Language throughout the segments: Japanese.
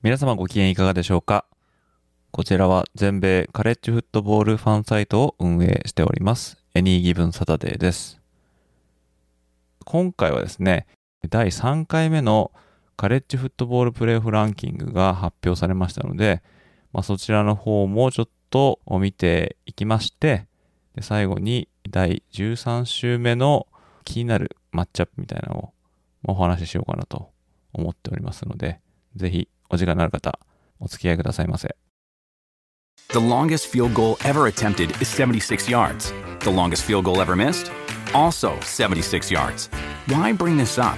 皆様ご機嫌いかがでしょうか？こちらは全米カレッジフットボールファンサイトを運営しておりますエニーギブンサタデーです。今回はですね第3回目のカレッジフットボールプレーオフランキングが発表されましたので、まあ、そちらの方もちょっと見ていきましてで最後に第13週目の気になるマッチアップみたいなのをお話ししようかなと思っておりますのでぜひお時間のある方、お付き合いくださいませ。The longest field goal ever attempted is 76 yards. The longest field goal ever missed? Also 76 yards. Why bring this up?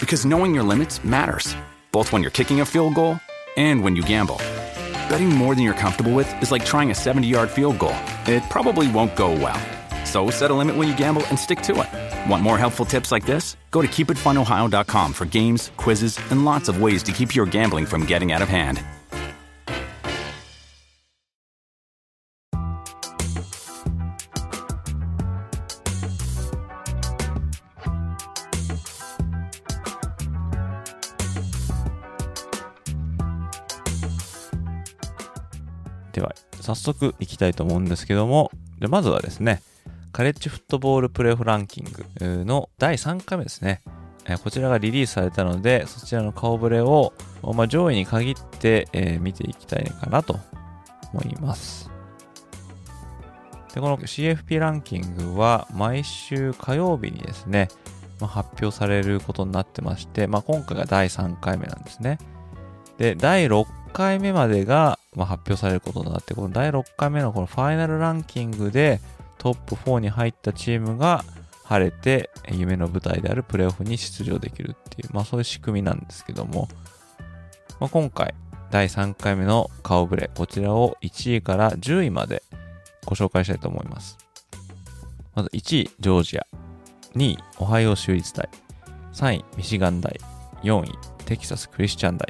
Because knowing your limits matters, both when you're kicking a field goal and when you gamble. Betting more than you're comfortable with is like trying a 70 yard field goal. It probably won't go well. So set a limit when you gamble and stick to it. Want more helpful tips like this? Go to keepitfunohio.com for games, quizzes, and lots of ways to keep your gambling from getting out of hand. では、早速いきたいと思うんですけども、でまずはですね、 カレッジフットボールプレーフランキングの第3回目ですね。こちらがリリースされたので、そちらの顔ぶれを、まあ、上位に限って、えー、見ていきたいかなと思います。で、この CFP ランキングは毎週火曜日にですね、まあ、発表されることになってまして、まあ、今回が第3回目なんですね。で、第6回目までが、まあ、発表されることになって、この第6回目のこのファイナルランキングで、トップ4に入ったチームが晴れて夢の舞台であるプレーオフに出場できるっていう、まあそういう仕組みなんですけども、まあ、今回第3回目の顔ぶれ、こちらを1位から10位までご紹介したいと思います。まず1位、ジョージア。2位、オハイオ州立大。3位、ミシガン大。4位、テキサスクリスチャン大。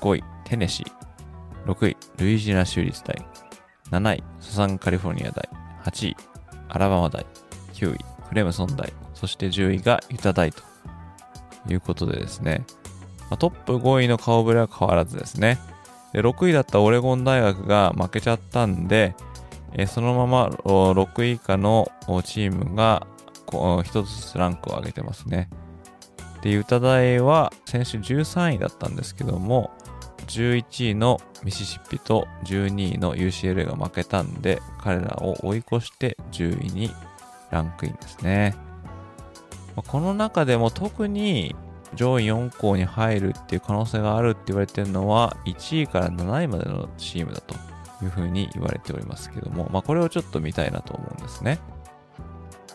5位、テネシー。6位、ルイジナ州立大。7位、サザンカリフォルニア大。8位、アラバマ大、9位、クレムソン大、そして10位がユタ大と。いうことでですね、まあ、トップ5位の顔ぶれは変わらずですね。で6位だったオレゴン大学が負けちゃったんで、えそのまま6位以下のチームが1つずつランクを上げてますね。で、ユタ大は先週13位だったんですけども、11位のミシシッピと12位の UCLA が負けたんで、彼らを追い越して10位にランクインですね。まこの中でも特に上位4校に入るっていう可能性があるって言われてるのは1位から7位までのチームだというふうに言われておりますけども、まあ、これをちょっと見たいなと思うんですね。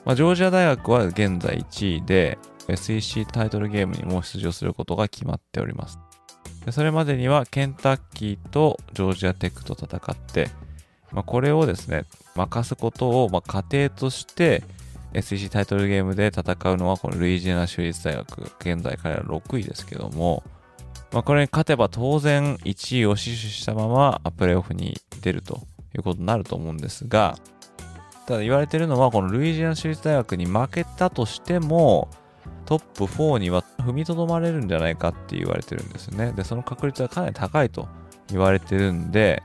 まあ、ジョージア大学は現在1位で SEC タイトルゲームにも出場することが決まっております。でそれまでにはケンタッキーとジョージアテックと戦って、まあ、これをですね、任すことをまあ家庭として SEC タイトルゲームで戦うのはこのルイジアナ州立大学、現在彼ら6位ですけども、まあ、これに勝てば当然1位を死守したままプレーオフに出るということになると思うんですが、ただ言われてるのはこのルイジアナ州立大学に負けたとしても、トップ4には踏みとどまれるんじゃないかって言われてるんですね。で、その確率はかなり高いと言われてるんで、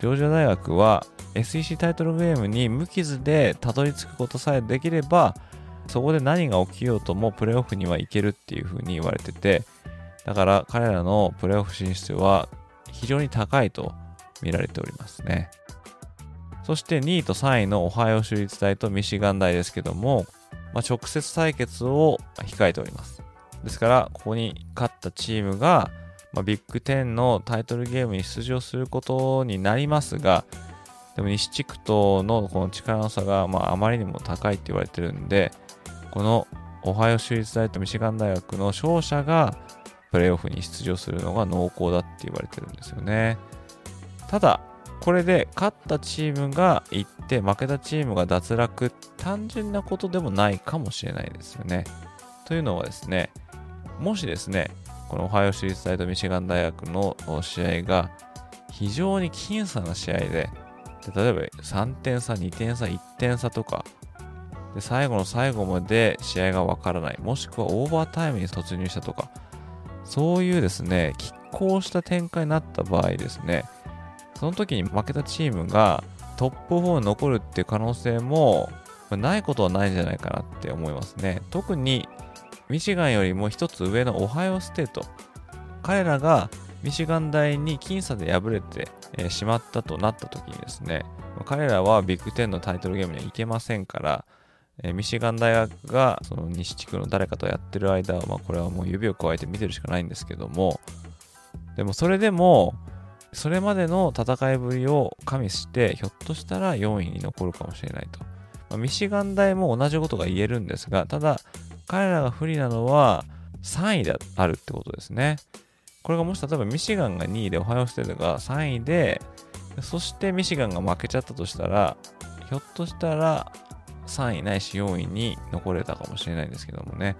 ジョージア大学は SEC タイトルゲームに無傷でたどり着くことさえできれば、そこで何が起きようともプレーオフには行けるっていう風に言われてて、だから彼らのプレーオフ進出は非常に高いと見られておりますね。そして2位と3位のオハイオ州立大とミシガン大ですけども、まあ、直接対決を控えております。ですから、ここに勝ったチームが、まあ、ビッグ10のタイトルゲームに出場することになりますが、でも西地区とのこの力の差が、まあ、あまりにも高いって言われてるんで、このオハイオ州立大とミシガン大学の勝者がプレーオフに出場するのが濃厚だって言われてるんですよね。ただ、これで勝ったチームが行って負けたチームが脱落単純なことでもないかもしれないですよね。というのはですねもしですねこのオハイオ州立大とミシガン大学の試合が非常に僅差な試合でで例えば3点差2点差1点差とかで最後の最後まで試合がわからないもしくはオーバータイムに突入したとかそういうですね拮抗した展開になった場合ですねその時に負けたチームがトップ4に残るっていう可能性もないことはないんじゃないかなって思いますね。特にミシガンよりも一つ上のオハイオステート。彼らがミシガン大に僅差で敗れてしまったとなった時にですね、彼らはビッグ10のタイトルゲームには行けませんから、ミシガン大学がその西地区の誰かとやってる間は、まあ、これはもう指を加えて見てるしかないんですけども、でもそれでも、それまでの戦いぶりを加味して、ひょっとしたら4位に残るかもしれないと。まあ、ミシガン大も同じことが言えるんですが、ただ、彼らが不利なのは3位であるってことですね。これがもし例えばミシガンが2位で、オハイオステートが3位で、そしてミシガンが負けちゃったとしたら、ひょっとしたら3位ないし4位に残れたかもしれないんですけどもね。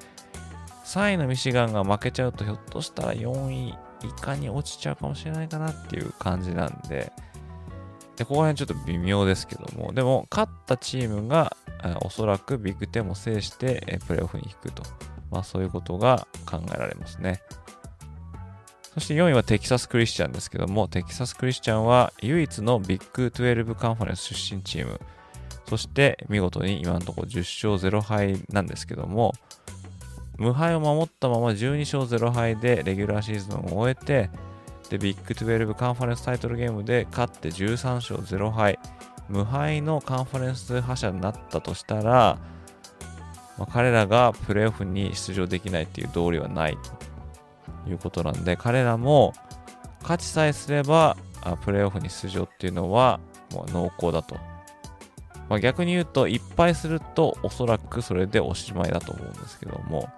3位のミシガンが負けちゃうと、ひょっとしたら4位いかに落ちちゃうかもしれないかなっていう感じなんで、でここら辺ちょっと微妙ですけども、でも勝ったチームがおそらくビッグ10も制してプレーオフに引くと、まあそういうことが考えられますね。そして4位はテキサスクリスチャンですけども、テキサスクリスチャンは唯一のビッグ12カンファレンス出身チーム、そして見事に今のところ10勝0敗なんですけども、無敗を守ったまま12勝0敗でレギュラーシーズンを終えて、で、ビッグ12カンファレンスタイトルゲームで勝って13勝0敗、無敗のカンファレンス覇者になったとしたら、まあ、彼らがプレーオフに出場できないっていう道理はないということなんで、彼らも勝ちさえすれば、あプレーオフに出場っていうのはもう濃厚だと。まあ、逆に言うと、いっぱいするとおそらくそれでおしまいだと思うんですけども、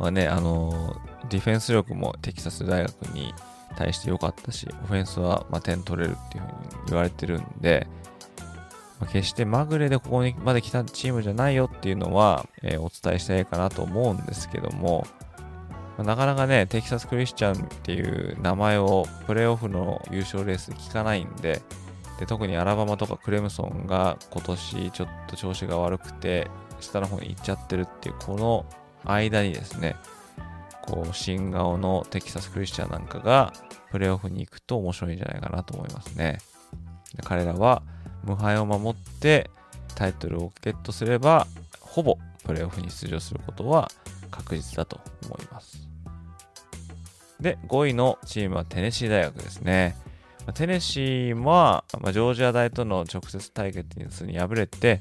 まあね、あのー、ディフェンス力もテキサス大学に対して良かったし、オフェンスはま点取れるっていうふうに言われてるんで、まあ、決してまぐれでここにまで来たチームじゃないよっていうのは、えー、お伝えしたいかなと思うんですけども、まあ、なかなかね、テキサスクリスチャンっていう名前をプレーオフの優勝レースで聞かないんで、で特にアラバマとかクレムソンが今年ちょっと調子が悪くて、下の方に行っちゃってるっていう、この間にですね、こう、新顔のテキサスクリスチャンなんかがプレーオフに行くと面白いんじゃないかなと思いますね。で彼らは無敗を守ってタイトルをゲットすれば、ほぼプレーオフに出場することは確実だと思います。で、5位のチームはテネシー大学ですね。テネシーは、ま、ジョージア大との直接対決に敗れて、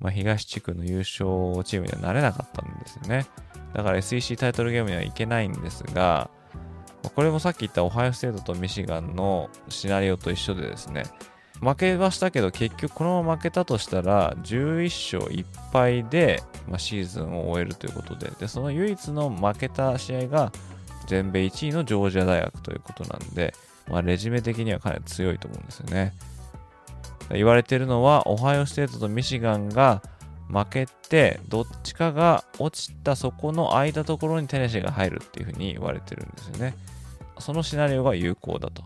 まあ、東地区の優勝チームにはなれなかったんですよね。だから SEC タイトルゲームにはいけないんですが、これもさっき言ったオハイオステートとミシガンのシナリオと一緒でですね、負けはしたけど結局このまま負けたとしたら11勝1敗で、まあ、シーズンを終えるということででその唯一の負けた試合が全米1位のジョージア大学ということなんで、まあ、レジュメ的にはかなり強いと思うんですよね。言われているのは、オハイオステートとミシガンが負けて、どっちかが落ちたそこの空いたところにテネシーが入るっていうふうに言われてるんですよね。そのシナリオが有効だと。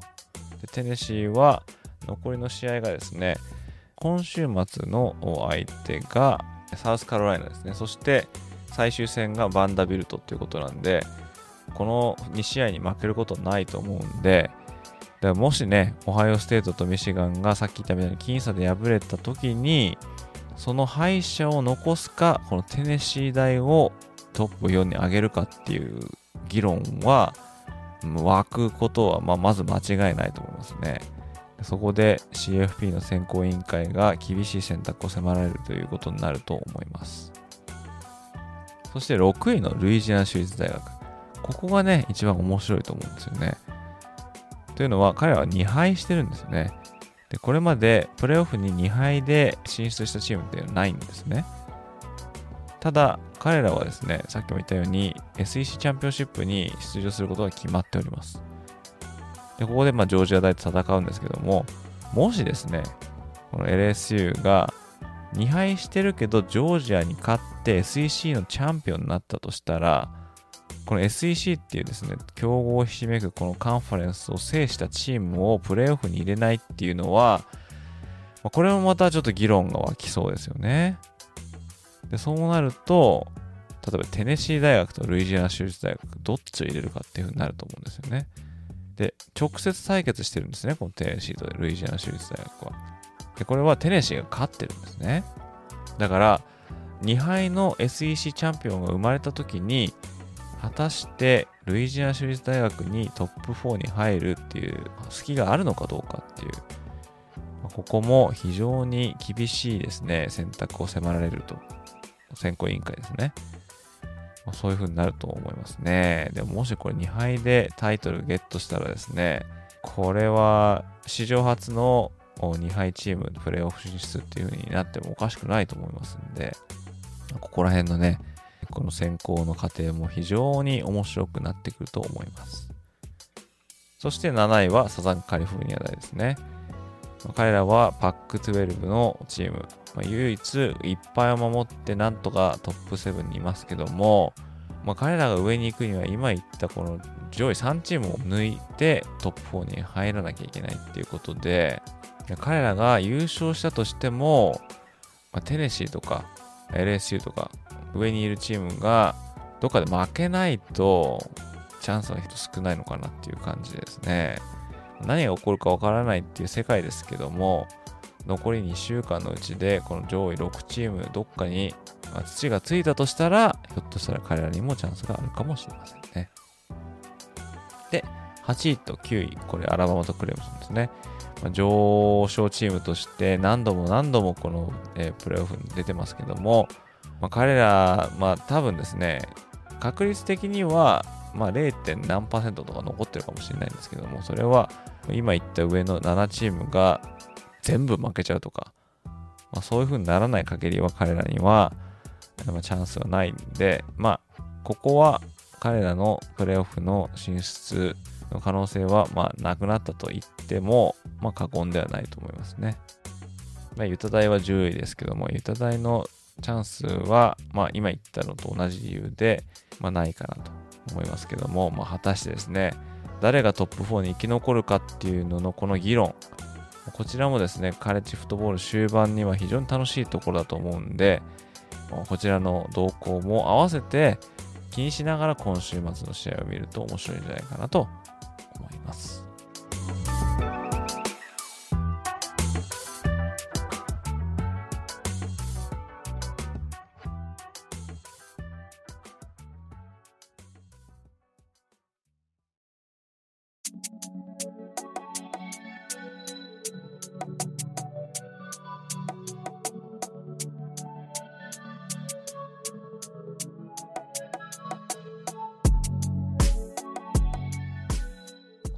でテネシーは残りの試合がですね、今週末の相手がサウスカロライナですね。そして最終戦がバンダビルトっていうことなんで、この2試合に負けることないと思うんで、だからもしね、オハイオステートとミシガンがさっき言ったみたいに僅差で敗れた時に、その敗者を残すか、このテネシー大をトップ4に上げるかっていう議論は、湧くことはままず間違いないと思いますね。そこで CFP の選考委員会が厳しい選択を迫られるということになると思います。そして6位のルイジアナ州立大学。ここがね、一番面白いと思うんですよね。というのは彼は2敗してるんですよね。で、これまでプレーオフに2敗で進出したチームっていうのはないんですね。ただ、彼らはですね、さっきも言ったように SEC チャンピオンシップに出場することが決まっております。でここでまあジョージア大と戦うんですけども、もしですね、この LSU が2敗してるけど、ジョージアに勝って SEC のチャンピオンになったとしたら、この SEC っていうですね、競合をひしめくこのカンファレンスを制したチームをプレーオフに入れないっていうのは、ま、これもまたちょっと議論が湧きそうですよね。で、そうなると、例えばテネシー大学とルイジアナ州立大学、どっちを入れるかっていうふうになると思うんですよね。で、直接対決してるんですね、このテネシーとルイジアナ州立大学は。で、これはテネシーが勝ってるんですね。だから、2敗の SEC チャンピオンが生まれた時に、果たしてルイジア州立大学にトップ4に入るっていう隙があるのかどうかっていう、ここも非常に厳しいですね、選択を迫られると。選考委員会ですね。そういう風になると思いますね。でももしこれ2敗でタイトルゲットしたらですね、これは史上初の2敗チームプレーオフ進出っていう風になってもおかしくないと思いますんで、ここら辺のね、この選考の過程も非常に面白くなってくると思います。そして7位はサザンカリフォルニア大ですね。彼らはパック12のチーム、まあ、唯一いっぱいを守ってなんとかトップ7にいますけども、まあ、彼らが上に行くには今言ったこの上位3チームを抜いてトップ4に入らなきゃいけないっていうことで彼らが優勝したとしても、まあ、テネシーとか LSU とか上にいるチームがどっかで負けないとチャンスが少ないのかなっていう感じですね。何が起こるかわからないっていう世界ですけども、残り2週間のうちでこの上位6チームどっかに土がついたとしたら、ひょっとしたら彼らにもチャンスがあるかもしれませんね。で、8位と9位、これアラバマとクレムソンですね。ま、上昇チームとして何度も何度もこの、え、プレーオフに出てますけども、まあ、彼ら、まあ多分ですね、確率的には、まあ 0. 何パーセントとか残ってるかもしれないんですけども、それは今言った上の7チームが全部負けちゃうとか、まあ、そういう風にならない限りは彼らには、まあ、チャンスはないんで、まあ、ここは彼らのプレーオフの進出の可能性は、まあ、なくなったと言っても、まあ、過言ではないと思いますね。まあ、ユタ大は10位ですけども、ユタ大のチャンスは、まあ、今言ったのと同じ理由で、まあ、ないかなと思いますけども、まあ、果たしてですね、誰がトップ4に生き残るかっていうののこの議論、こちらもですね、カレッジフットボール終盤には非常に楽しいところだと思うんで、こちらの動向も合わせて気にしながら今週末の試合を見ると面白いんじゃないかなと思います。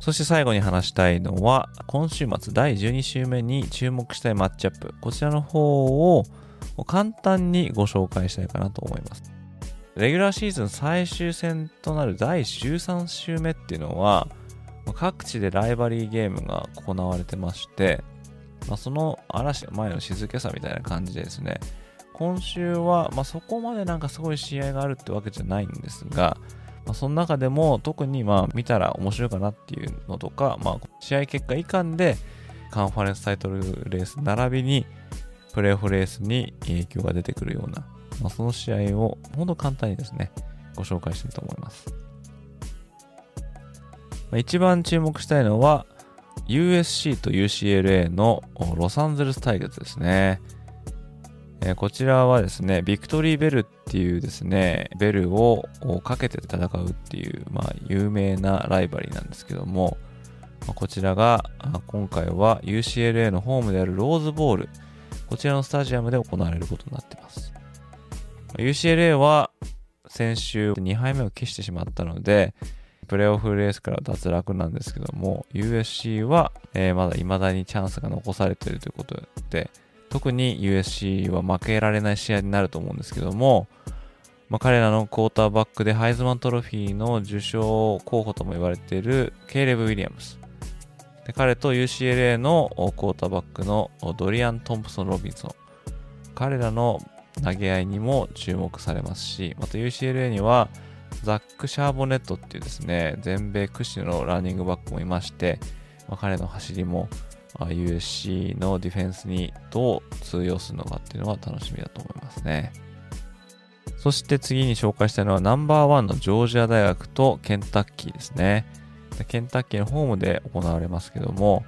そして最後に話したいのは、今週末第12週目に注目したいマッチアップ。こちらの方を簡単にご紹介したいかなと思います。レギュラーシーズン最終戦となる第13週目っていうのは、各地でライバリーゲームが行われてまして、まあ、その嵐前の静けさみたいな感じでですね、今週は、まあ、そこまでなんかすごい試合があるってわけじゃないんですが、まあ、その中でも特にまあ見たら面白いかなっていうのとか、まあ、試合結果以下でカンファレンスタイトルレース並びにプレーオフレースに影響が出てくるような、まあ、その試合をほんと簡単にですね、ご紹介したいと思います。まあ、一番注目したいのは USC と UCLA のロサンゼルス対決ですね。え、こちらはですね、ビクトリーベルっていうですね、ベルをかけて戦うっていう、まあ、有名なライバリーなんですけども、ま、こちらが今回は UCLA のホームであるローズボール、こちらのスタジアムで行われることになってます。UCLA は先週2敗目を喫してしまったので、プレーオフレースから脱落なんですけども、USC は、え、まだ未だにチャンスが残されているということで、特に USC は負けられない試合になると思うんですけども、まあ、彼らのクォーターバックでハイズマントロフィーの受賞候補とも言われているケイレブ・ウィリアムス。で彼と UCLA のクォーターバックのドリアン・トンプソン・ロビンソン。彼らの投げ合いにも注目されますし、また UCLA にはザック・シャーボネットっていうですね、全米屈指のランニングバックもいまして、まあ、彼の走りも USC のディフェンスにどう通用するのかっていうのは楽しみだと思いますね。そして次に紹介したいのはナンバーワンのジョージア大学とケンタッキーですね。ケンタッキーのホームで行われますけども、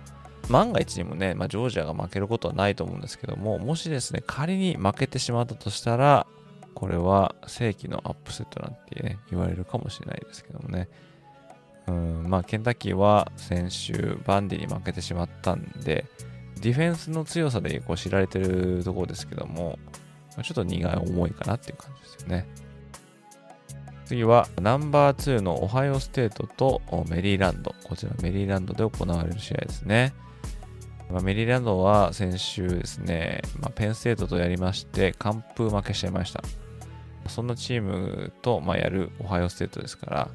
万が一にもね、まあ、ジョージアが負けることはないと思うんですけども、もしですね、仮に負けてしまったとしたら、これは正規のアップセットなんて、ね、言われるかもしれないですけどもね。うんまあ、ケンタッキーは先週、バンディに負けてしまったんで、ディフェンスの強さでこう知られてるところですけども、ちょっと苦い思いかなっていう感じですよね。次はナンバー2の Ohio State とメリーランド。こちらメリーランドで行われる試合ですね。まあ、メリーランドは先週ですね、まあ、 Penn State とやりまして、完封負けしちゃいました。そんなチームと、まあ、やる Ohio State ですから、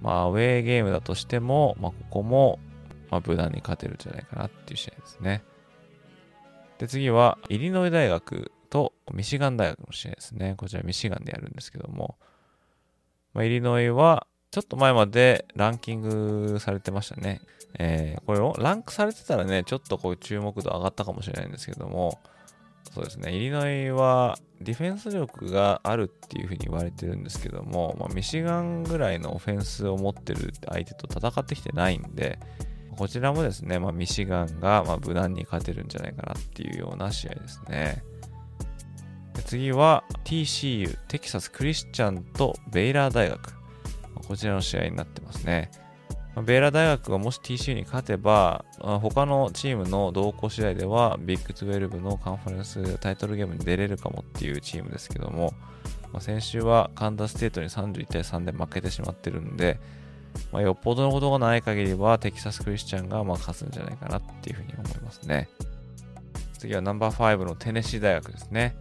まあ、アウェーゲームだとしても、まあ、ここも、まあ、無難に勝てるんじゃないかなっていう試合ですね。で、次は、イリノイ大学とミシガン大学の試合ですね。こちらミシガンでやるんですけども、まあ、イリノイは、ちょっと前までランキングされてましたね。えー、これをランクされてたらね、ちょっとこう注目度上がったかもしれないんですけども、そうですね、イリノイはディフェンス力があるっていうふうに言われてるんですけども、まあ、ミシガンぐらいのオフェンスを持ってる相手と戦ってきてないんで、こちらもですね、まあ、ミシガンがま無難に勝てるんじゃないかなっていうような試合ですね。次は TCU、テキサス・クリスチャンとベイラー大学。こちらの試合になってますね。ベイラ大学がもし TCU に勝てば、他のチームの同行次第では、ビッグ12のカンファレンスタイトルゲームに出れるかもっていうチームですけども、ま、先週はカンダステートに31対3で負けてしまってるんで、まあ、よっぽどのことがない限りは、テキサスクリスチャンがま勝つんじゃないかなっていうふうに思いますね。次はナンバー5のテネシー大学ですね。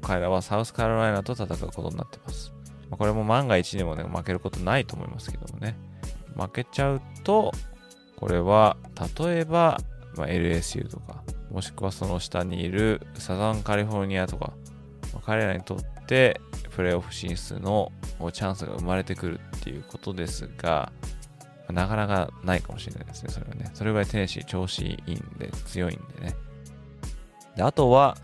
彼らはサウスカロライナと戦うことになってます。まあ、これも万が一にもね、負けることないと思いますけどもね。負けちゃうと、これは、例えば、まあ、LSU とか、もしくはその下にいるサザンカリフォルニアとか、まあ、彼らにとってプレーオフ進出のチャンスが生まれてくるっていうことですが、なかなかないかもしれないですね、それはね。それぐらいテネシー調子いいんで、強いんでね。であとは、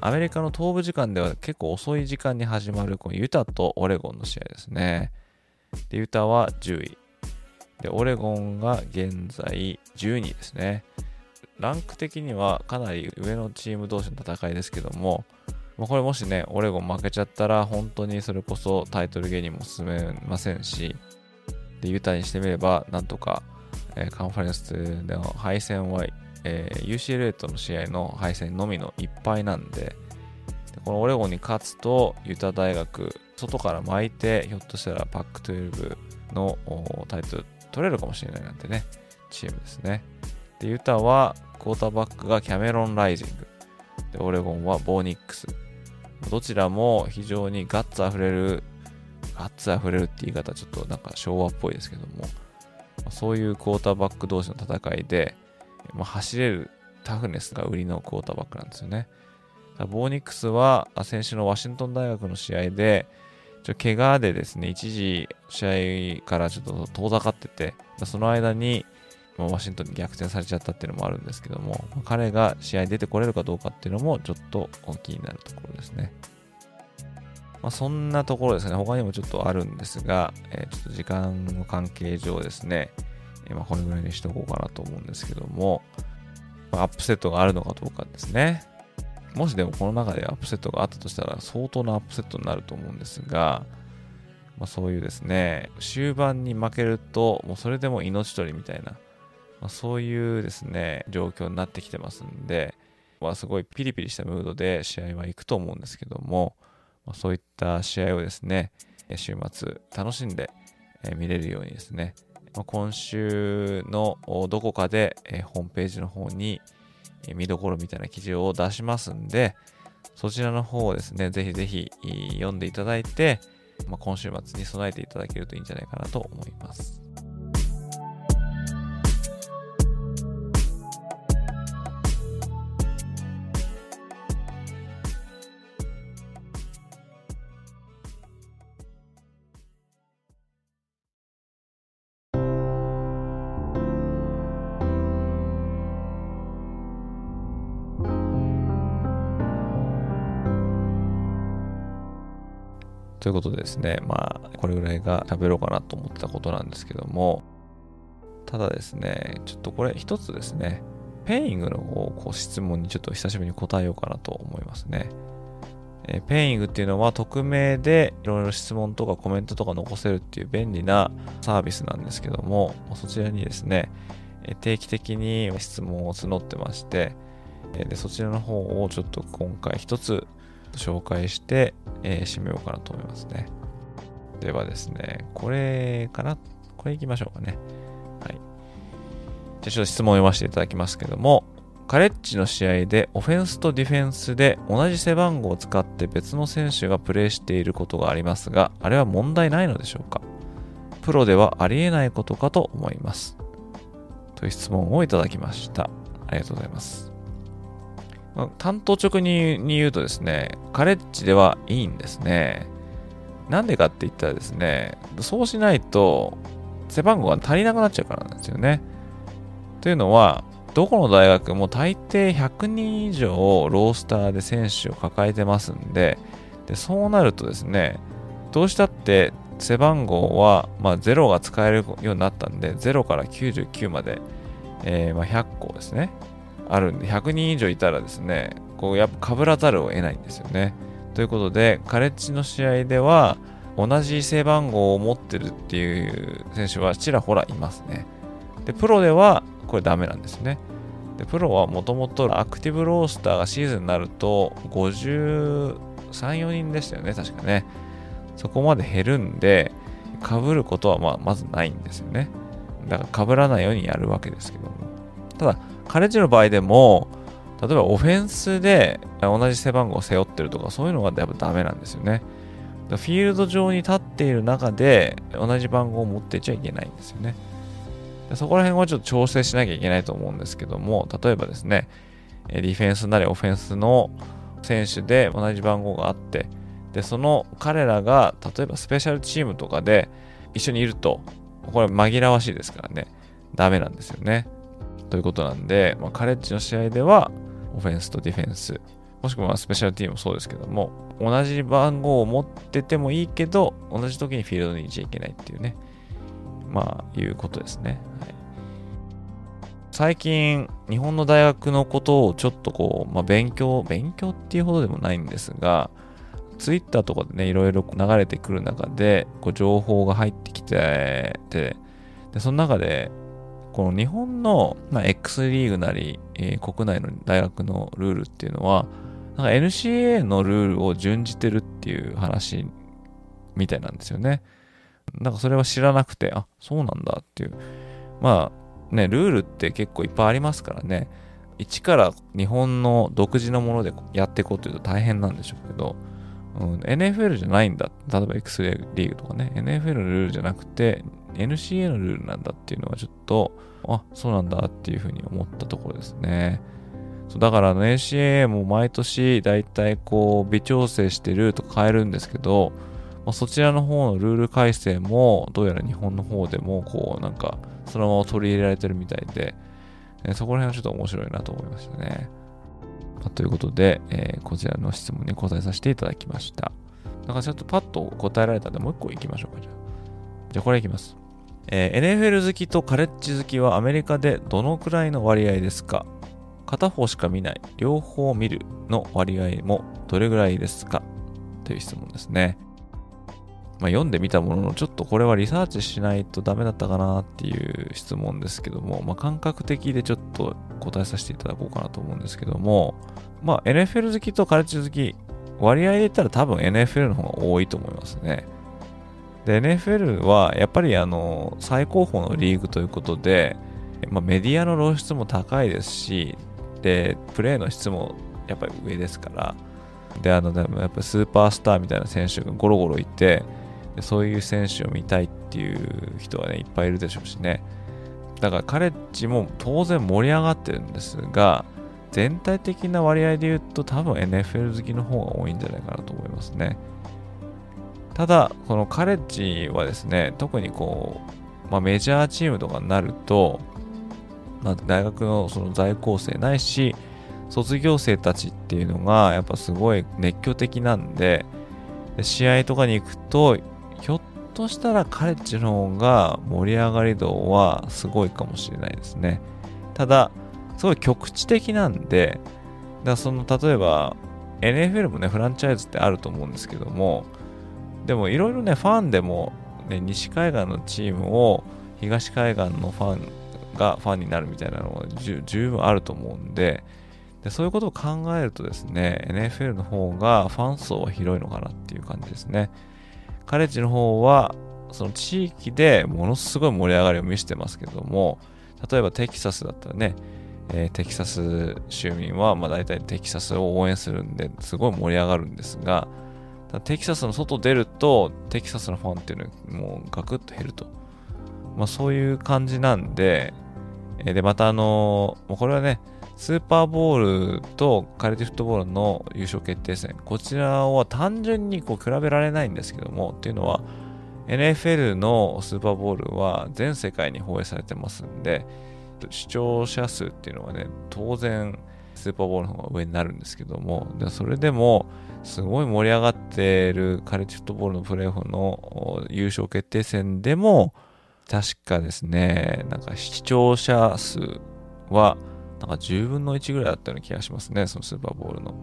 アメリカの東部時間では結構遅い時間に始まるこのユタとオレゴンの試合ですね。で、ユタは10位。で、オレゴンが現在12位ですね。ランク的にはかなり上のチーム同士の戦いですけども、まあ、これもしね、オレゴン負けちゃったら本当にそれこそタイトルゲーにも進めませんし、で、ユタにしてみればなんとか、えー、カンファレンスでの敗戦はえー、UCLA との試合の敗戦のみのいっぱいなんで、でこのオレゴンに勝つと、ユタ大学、外から巻いて、ひょっとしたらパック12のタイトル取れるかもしれないなんてね、チームですね。で、ユタは、クォーターバックがキャメロン・ライジング。で、オレゴンはボーニックス。どちらも非常にガッツあふれる、ガッツあふれるって言い方ちょっとなんか昭和っぽいですけども、そういうクォーターバック同士の戦いで、まあ、走れるタフネスが売りのクォーターバックなんですよね。ボーニックスは先週のワシントン大学の試合で、ちょ怪我でですね、一時試合からちょっと遠ざかってて、その間にまワシントンに逆転されちゃったっていうのもあるんですけども、彼が試合に出てこれるかどうかっていうのもちょっと気になるところですね。まあ、そんなところですね、他にもちょっとあるんですが、え、ちょっと時間の関係上ですね、まあ、これぐらいにしとこうかなと思うんですけども、ま、アップセットがあるのかどうかですね。もしでもこの中でアップセットがあったとしたら相当なアップセットになると思うんですが、まあ、そういうですね、終盤に負けると、もうそれでも命取りみたいな、まあ、そういうですね、状況になってきてますんで、まあ、すごいピリピリしたムードで試合は行くと思うんですけども、まあ、そういった試合をですね、週末楽しんで見れるようにですね、ま、今週のどこかで、ホームページの方に、見どころみたいな記事を出しますんで、そちらの方をですね、ぜひぜひ読んでいただいて、まあ、今週末に備えていただけるといいんじゃないかなと思います。ということでですね、まあ、これぐらいが喋ろうかなと思ってたことなんですけども、ただですね、ちょっとこれ一つですね、 Peing の方こう質問にちょっと久しぶりに答えようかなと思いますね。え Peing っていうのは匿名でいろいろ質問とかコメントとか残せるっていう便利なサービスなんですけども、そちらにですね、定期的に質問を募ってまして、でそちらの方をちょっと今回一つ紹介して、えー、締めようかなと思いますね。ではですね、これかな？これいきましょうかね。はい。じゃあちょっと質問を読ませていただきますけども、カレッジの試合でオフェンスとディフェンスで同じ背番号を使って別の選手がプレーしていることがありますが、あれは問題ないのでしょうか？プロではありえないことかと思います。という質問をいただきました。ありがとうございます。担当直に言うとですね、カレッジではいいんですね。なんでかって言ったらですね、そうしないと背番号が足りなくなっちゃうからなんですよね。というのは、どこの大学も大抵100人以上ロースターで選手を抱えてますんで、でそうなるとですね、どうしたって背番号は、まあ、0が使えるようになったんで、0から99まで、えー、まあ、100個ですね。あるんで、100人以上いたらですね、こうやっぱ被らざるを得ないんですよね。ということで、カレッジの試合では、同じ背番号を持ってるっていう選手はちらほらいますね。で、プロではこれダメなんですね。で、プロはもともとアクティブロースターがシーズンになると53、4人でしたよね、確かね。そこまで減るんで、被ることはまあまずないんですよね。だから被らないようにやるわけですけども。ただ、カレッジの場合でも、例えばオフェンスで同じ背番号を背負ってるとか、そういうのがやっぱダメなんですよね。フィールド上に立っている中で同じ番号を持っていちゃいけないんですよね。そこら辺はちょっと調整しなきゃいけないと思うんですけども、例えばですね、ディフェンスなりオフェンスの選手で同じ番号があって、で、その彼らが例えばスペシャルチームとかで一緒にいると、これ紛らわしいですからね、ダメなんですよね。ということなんで、まあ、カレッジの試合では、オフェンスとディフェンス、もしくはスペシャルティームもそうですけども、同じ番号を持っててもいいけど、同じ時にフィールドにいちゃいけないっていうね、まあ、いうことですね。はい、最近、日本の大学のことをちょっとこう、まあ、勉強、勉強っていうほどでもないんですが、ツイッターとかでね、いろいろ流れてくる中で、こう情報が入ってきてて、で、その中で、この日本の、まあ、X リーグなり、えー、国内の大学のルールっていうのは、なんか NCA のルールを準じてるっていう話みたいなんですよね。なんかそれは知らなくて、あ、そうなんだっていう。まあね、ルールって結構いっぱいありますからね。一から日本の独自のものでやっていこうというと大変なんでしょうけど、うん、NFL じゃないんだ。例えば X リーグとかね、NFL のルールじゃなくて、NCA のルールなんだっていうのはちょっと、あ、そうなんだっていうふうに思ったところですね。そうだからあの NCA も毎年だいたいこう微調整してルート変えるんですけど、まあ、そちらの方のルール改正もどうやら日本の方でもこうなんかそのまま取り入れられてるみたいで、えそこら辺はちょっと面白いなと思いましたね。まあ、ということで、えー、こちらの質問に答えさせていただきました。だからちょっとパッと答えられたんでもう一個いきましょうか、じゃあ。じゃあこれいきます。えー、NFL 好きとカレッジ好きはアメリカでどのくらいの割合ですか？片方しか見ない、両方見るの割合もどれぐらいですか？という質問ですね。まあ、読んでみたものの、ちょっとこれはリサーチしないとダメだったかなっていう質問ですけども、まあ、感覚的でちょっと答えさせていただこうかなと思うんですけども、まあ、NFL 好きとカレッジ好き、割合で言ったら多分 NFL の方が多いと思いますね。で、NFL はやっぱりあの、最高峰のリーグということで、まあ、メディアの露出も高いですし、で、プレーの質もやっぱり上ですから、で、あの、でもやっぱスーパースターみたいな選手がゴロゴロいて、そういう選手を見たいっていう人はね、いっぱいいるでしょうしね。だからカレッジも当然盛り上がってるんですが、全体的な割合で言うと多分 NFL 好きの方が多いんじゃないかなと思いますね。ただ、このカレッジはですね、特にこう、まあ、メジャーチームとかになると、まあ、大学のその在校生ないし、卒業生たちっていうのがやっぱすごい熱狂的なんで、で試合とかに行くと、ひょっとしたらカレッジの方が盛り上がり度はすごいかもしれないですね。ただ、すごい局地的なんで、だその例えば NFL もね、フランチャイズってあると思うんですけども、でもいろいろね、ファンでも、ね、西海岸のチームを東海岸のファンがファンになるみたいなのは十分あると思うんでで、そういうことを考えるとですね、NFL の方がファン層は広いのかなっていう感じですね。カレッジの方は、その地域でものすごい盛り上がりを見せてますけども、例えばテキサスだったらね、えー、テキサス州民は、まあ、大体テキサスを応援するんですごい盛り上がるんですが、テキサスの外出ると、テキサスのファンっていうのはもうガクッと減ると。まあそういう感じなんで、え、で、またあのー、これはね、スーパーボールとカレッジフットボールの優勝決定戦、こちらは単純にこう比べられないんですけども、っていうのは、NFL のスーパーボールは全世界に放映されてますんで、視聴者数っていうのはね、当然、スーパーボールの方が上になるんですけども、でそれでも、すごい盛り上がってるカレッジフットボールのプレーオフの優勝決定戦でも、確かですね、なんか視聴者数は、なんか10分の1ぐらいだったような気がしますね、そのスーパーボールの。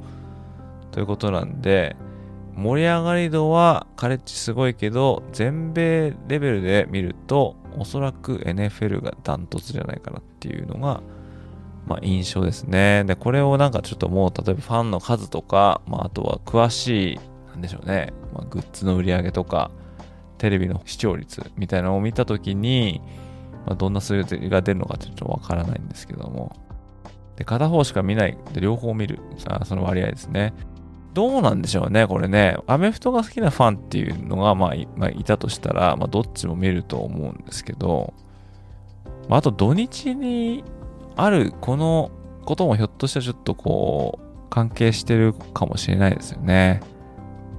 ということなんで、盛り上がり度はカレッジすごいけど、全米レベルで見ると、おそらく NFL がダントツじゃないかなっていうのが、まあ、印象ですね。で、これをなんかちょっともう、例えばファンの数とか、まあ、あとは詳しい、なんでしょうね、まあ、グッズの売り上げとか、テレビの視聴率みたいなのを見たときに、まあ、どんな数字が出るのかちょっとわからないんですけども。で、片方しか見ない。で、両方見る。あ、その割合ですね。どうなんでしょうね、これね。アメフトが好きなファンっていうのが、まあ、いまあ、いたとしたら、まあ、どっちも見ると思うんですけど、まあ、あと土日にあるこのこともひょっとしたらちょっとこう、関係してるかもしれないですよね。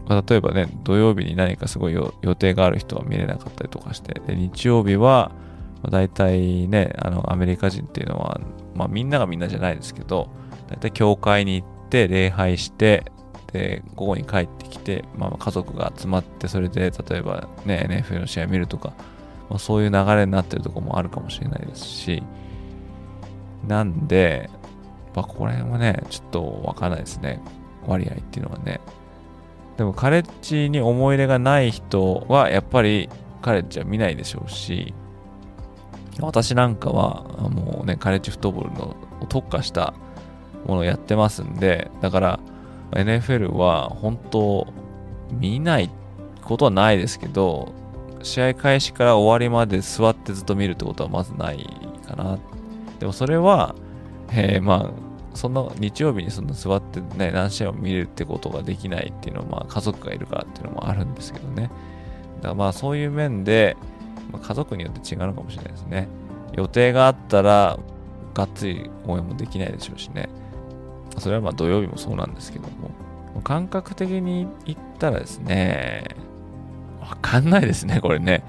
まあ、例えばね、土曜日に何かすごい予定がある人は見れなかったりとかして、で日曜日は、まあ、大体ね、あの、アメリカ人っていうのは、まあみんながみんなじゃないですけど、大体教会に行って礼拝して、で、午後に帰ってきて、まあ家族が集まって、それで例えばね、NFL の試合見るとか、まあ、そういう流れになってるとこもあるかもしれないですし、なんで、まあこれもね、ちょっとわからないですね。割合っていうのはね。でもカレッジに思い入れがない人は、やっぱりカレッジは見ないでしょうし、私なんかはもうね、カレッジフットボールの特化したものをやってますんで、だから NFL は本当見ないことはないですけど、試合開始から終わりまで座ってずっと見るってことはまずないかな。でもそれは、えー、まあ、そんな日曜日にその座ってね、何試合も見るってことができないっていうのは、まあ家族がいるからっていうのもあるんですけどね。だからまあそういう面で、まあ、家族によって違うのかもしれないですね。予定があったら、がっつり応援もできないでしょうしね。それはまあ土曜日もそうなんですけども。感覚的に言ったらですね、わかんないですね、これね。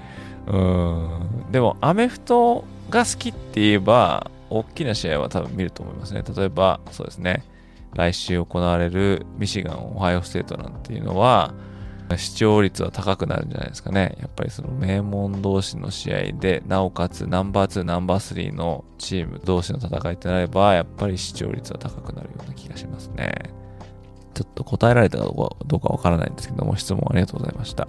うん。でも、アメフトが好きって言えば、大きな試合は多分見ると思いますね。例えば、そうですね。来週行われるミシガン、オハイオステートなんていうのは、視聴率は高くなるんじゃないですかね。やっぱりその名門同士の試合で、なおかつナンバー2、ナンバー3のチーム同士の戦いってなれば、やっぱり視聴率は高くなるような気がしますね。ちょっと答えられたかどうかわからないんですけども、質問ありがとうございました。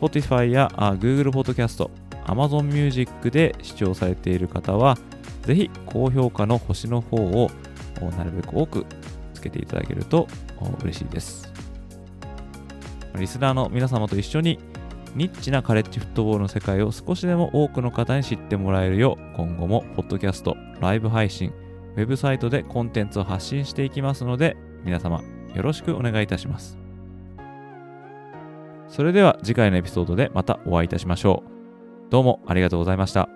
Spotify や Google Podcast、Amazon Music で視聴されている方はぜひ高評価の星の方をなるべく多くつけていただけると嬉しいです。リスナーの皆様と一緒にニッチなカレッジフットボールの世界を少しでも多くの方に知ってもらえるよう今後もポッドキャスト、ライブ配信、ウェブサイトでコンテンツを発信していきますので皆様よろしくお願いいたします。それでは次回のエピソードでまたお会いいたしましょう。どうもありがとうございました。